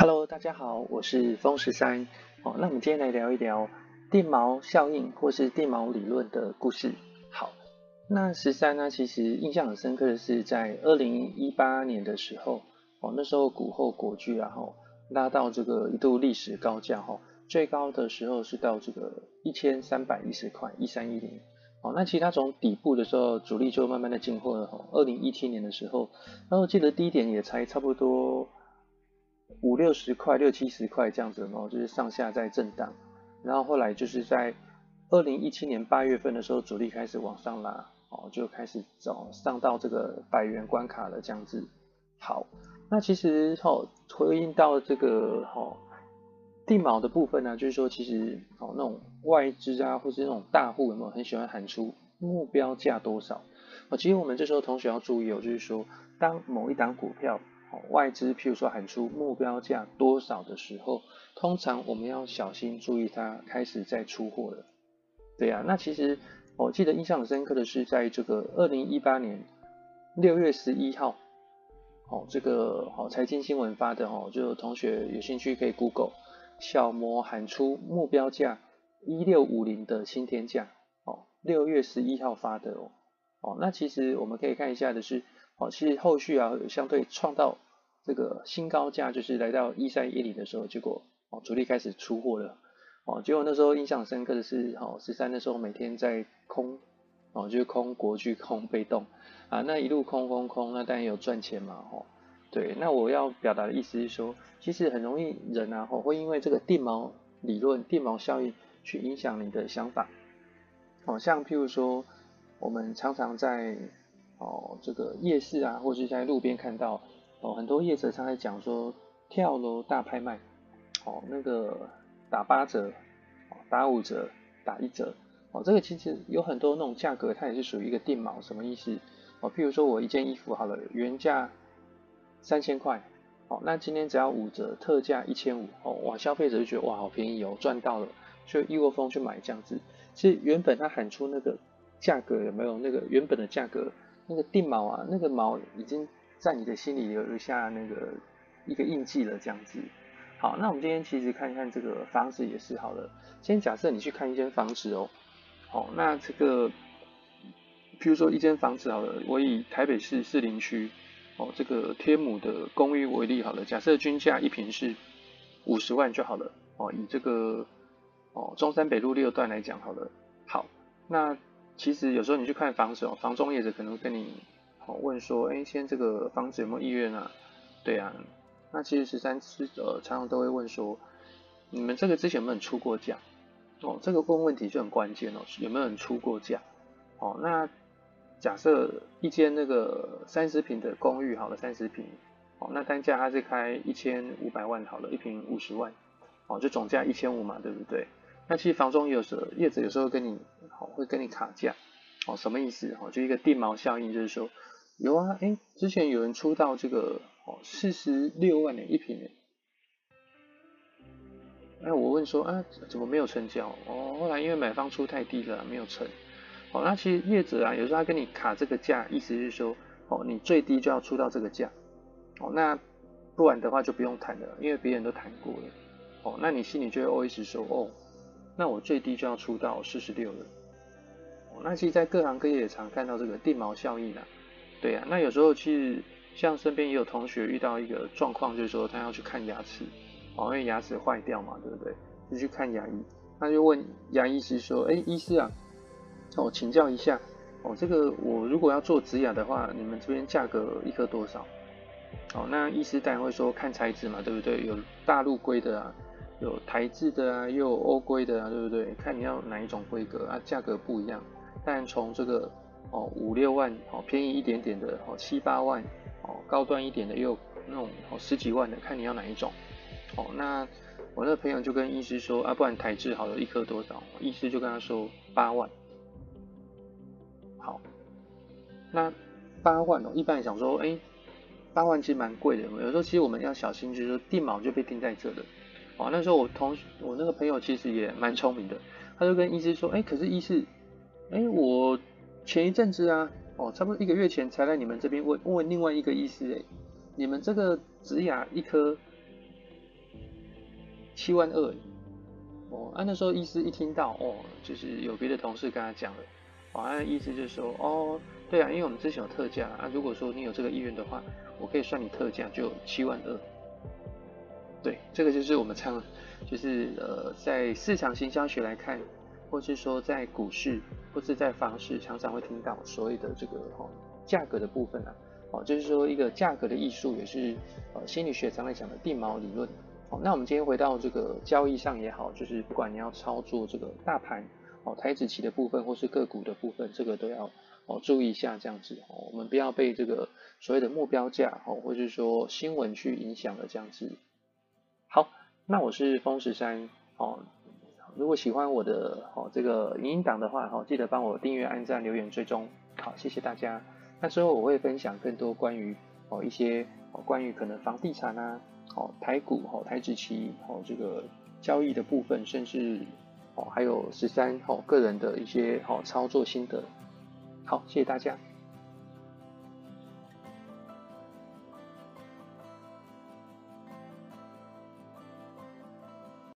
Hello，大家好，我是风十三。哦，那我们今天来聊一聊定锚效应或是定锚理论的故事。好，那十三呢，其实印象很深刻的是在二零一八年的时候，哦，那时候股后国巨啊，吼拉到这个一度历史高价，吼最高的时候是到这个一千三百一十块，一三一零。哦，那其实它从底部的时候，主力就慢慢的进货了。吼，二零一七年的时候，然后记得低点也才差不多。五六十块、六七十块这样子，然后就是上下在震荡，然后后来就是在二零一七年八月份的时候，主力开始往上拉，哦，就开始走上到这个百元关卡了这样子。好，那其实哦，回应到这个哦定锚的部分呢，就是说其实哦那种外资啊，或是那种大户有没有很喜欢喊出目标价多少？哦，其实我们这时候同学要注意哦，就是说当某一档股票。外资譬如说喊出目标价多少的时候，通常我们要小心注意，它开始在出货了。对呀、那其实我记得印象很深刻的是，在这个二零一八年六月十一号，哦，这个好财经新闻发的哦，就有同学有兴趣可以 Google 小摩喊出目标价一六五零的新天价，哦，六月十一号发的哦，哦，那其实我们可以看一下的是。哦，其实后续啊，相对创造这个新高价，就是来到一三一零的时候，结果哦，主力开始出货了。哦，结果那时候印象深刻的是，哦，十三的时候每天在空，哦，就是空国巨空被动啊，那一路空空空，那当然有赚钱嘛，哦，对。那我要表达的意思是说，其实很容易人啊，会因为这个定锚理论、定锚效应去影响你的想法。哦，像譬如说，我们常常在。哦，这个夜市啊，或是在路边看到哦，很多业者常在讲说跳楼大拍卖，哦，那个打八折，打五折，打一折，哦，这个其实有很多那种价格，它也是属于一个定锚，什么意思？哦，譬如说我一件衣服好了，原价三千块，哦，那今天只要五折，特价一千五，哦，哇，消费者就觉得哇，好便宜哦，赚到了，就一窝蜂去买这样子。其实原本他喊出那个价格有没有那个原本的价格？那个定锚啊，那个锚已经在你的心里留下那个一个印记了，这样子。好，那我们今天其实看看这个房子也是好了。先假设你去看一间房子哦，好，那这个，譬如说一间房子好了，我以台北市士林区哦这个天母的公寓为例好了，假设均价一坪是五十万就好了哦，以这个哦中山北路六段来讲好了。好，那。其实有时候你去看房子哦，房中业者可能跟你好问说，哎，现在这个房子有没有意愿啊？对啊，那其实十三次呃常常都会问说，你们这个之前有没有出过价？哦，这个问问题就很关键哦，有没有人出过价？哦，那假设一间那个三十平的公寓好了，三十平，哦，那单价它是开一千五百万好了，一平五十万，哦，就总价一千五嘛，对不对？那其实房中有时候业者有时候跟你。会跟你卡价，哦，什么意思？哦，就一个电锚效应，就是说，有啊，哎，之前有人出到这个哦四十六万的一坪，哎，我问说啊，怎么没有成交？哦，后来因为买方出太低了，没有成。哦，那其实业者啊，有时候他跟你卡这个价，意思是说，哦，你最低就要出到这个价，哦，那不然的话就不用谈了，因为别人都谈过了，哦，那你心里就会 always 说，哦，那我最低就要出到四十六了。那其实，在各行各业也常看到这个定锚效应啊，对啊。那有时候其实像身边也有同学遇到一个状况，就是说他要去看牙齿，哦，因为牙齿坏掉嘛，对不对？就去看牙医，他就问牙医师说：“哎，医师啊，哦，请教一下，哦，这个我如果要做植牙的话，你们这边价格一颗多少？”哦，那医师当然会说看材质嘛，对不对？有大陆规的啊，有台制的啊，又有欧规的啊，对不对？看你要哪一种规格啊，价格不一样。但从这个哦五六万哦便宜一点点的哦七八万哦高端一点的又那种哦十几万的，看你要哪一种哦。那我那个朋友就跟医师说啊，不然台制好了，一颗多少？医师就跟他说八万。好，那八万哦，一般来讲说，哎，八万其实蛮贵的。有时候其实我们要小心，就是说定锚就被定在这了。哦，那时候我同我那个朋友其实也蛮聪明的，他就跟医师说，哎，可是医师。哎，我前一阵子啊，哦，差不多一个月前才来你们这边问问另外一个医师，哎，你们这个植牙一颗七万二。哦，啊，那时候医师一听到，哦，就是有别的同事跟他讲了，哦，那意思就是说，哦，对啊，因为我们之前有特价啊，如果说你有这个意愿的话，我可以算你特价，就七万二。对，这个就是我们常，就是呃，在市场行销学来看，或是说在股市或是在房市，常常会听到所谓的这个哦价格的部分啊，哦，就是说一个价格的艺术，也是呃心理学常来讲的定锚理论。好，那我们今天回到这个交易上也好，就是不管你要操作这个大盘哦，台指期的部分或是个股的部分，这个都要哦注意一下这样子哦，我们不要被这个所谓的目标价哦，或是说新闻去影响了这样子。好，那我是风十三哦，如果喜欢我的哦这个影音档的话哦，记得帮我订阅、按赞、留言、追踪。好，谢谢大家。那之后我会分享更多关于哦一些哦关于可能房地产啊。好，台股好，台指期好，这个交易的部分，甚至哦，还有十三哦个人的一些好操作心得。好，谢谢大家。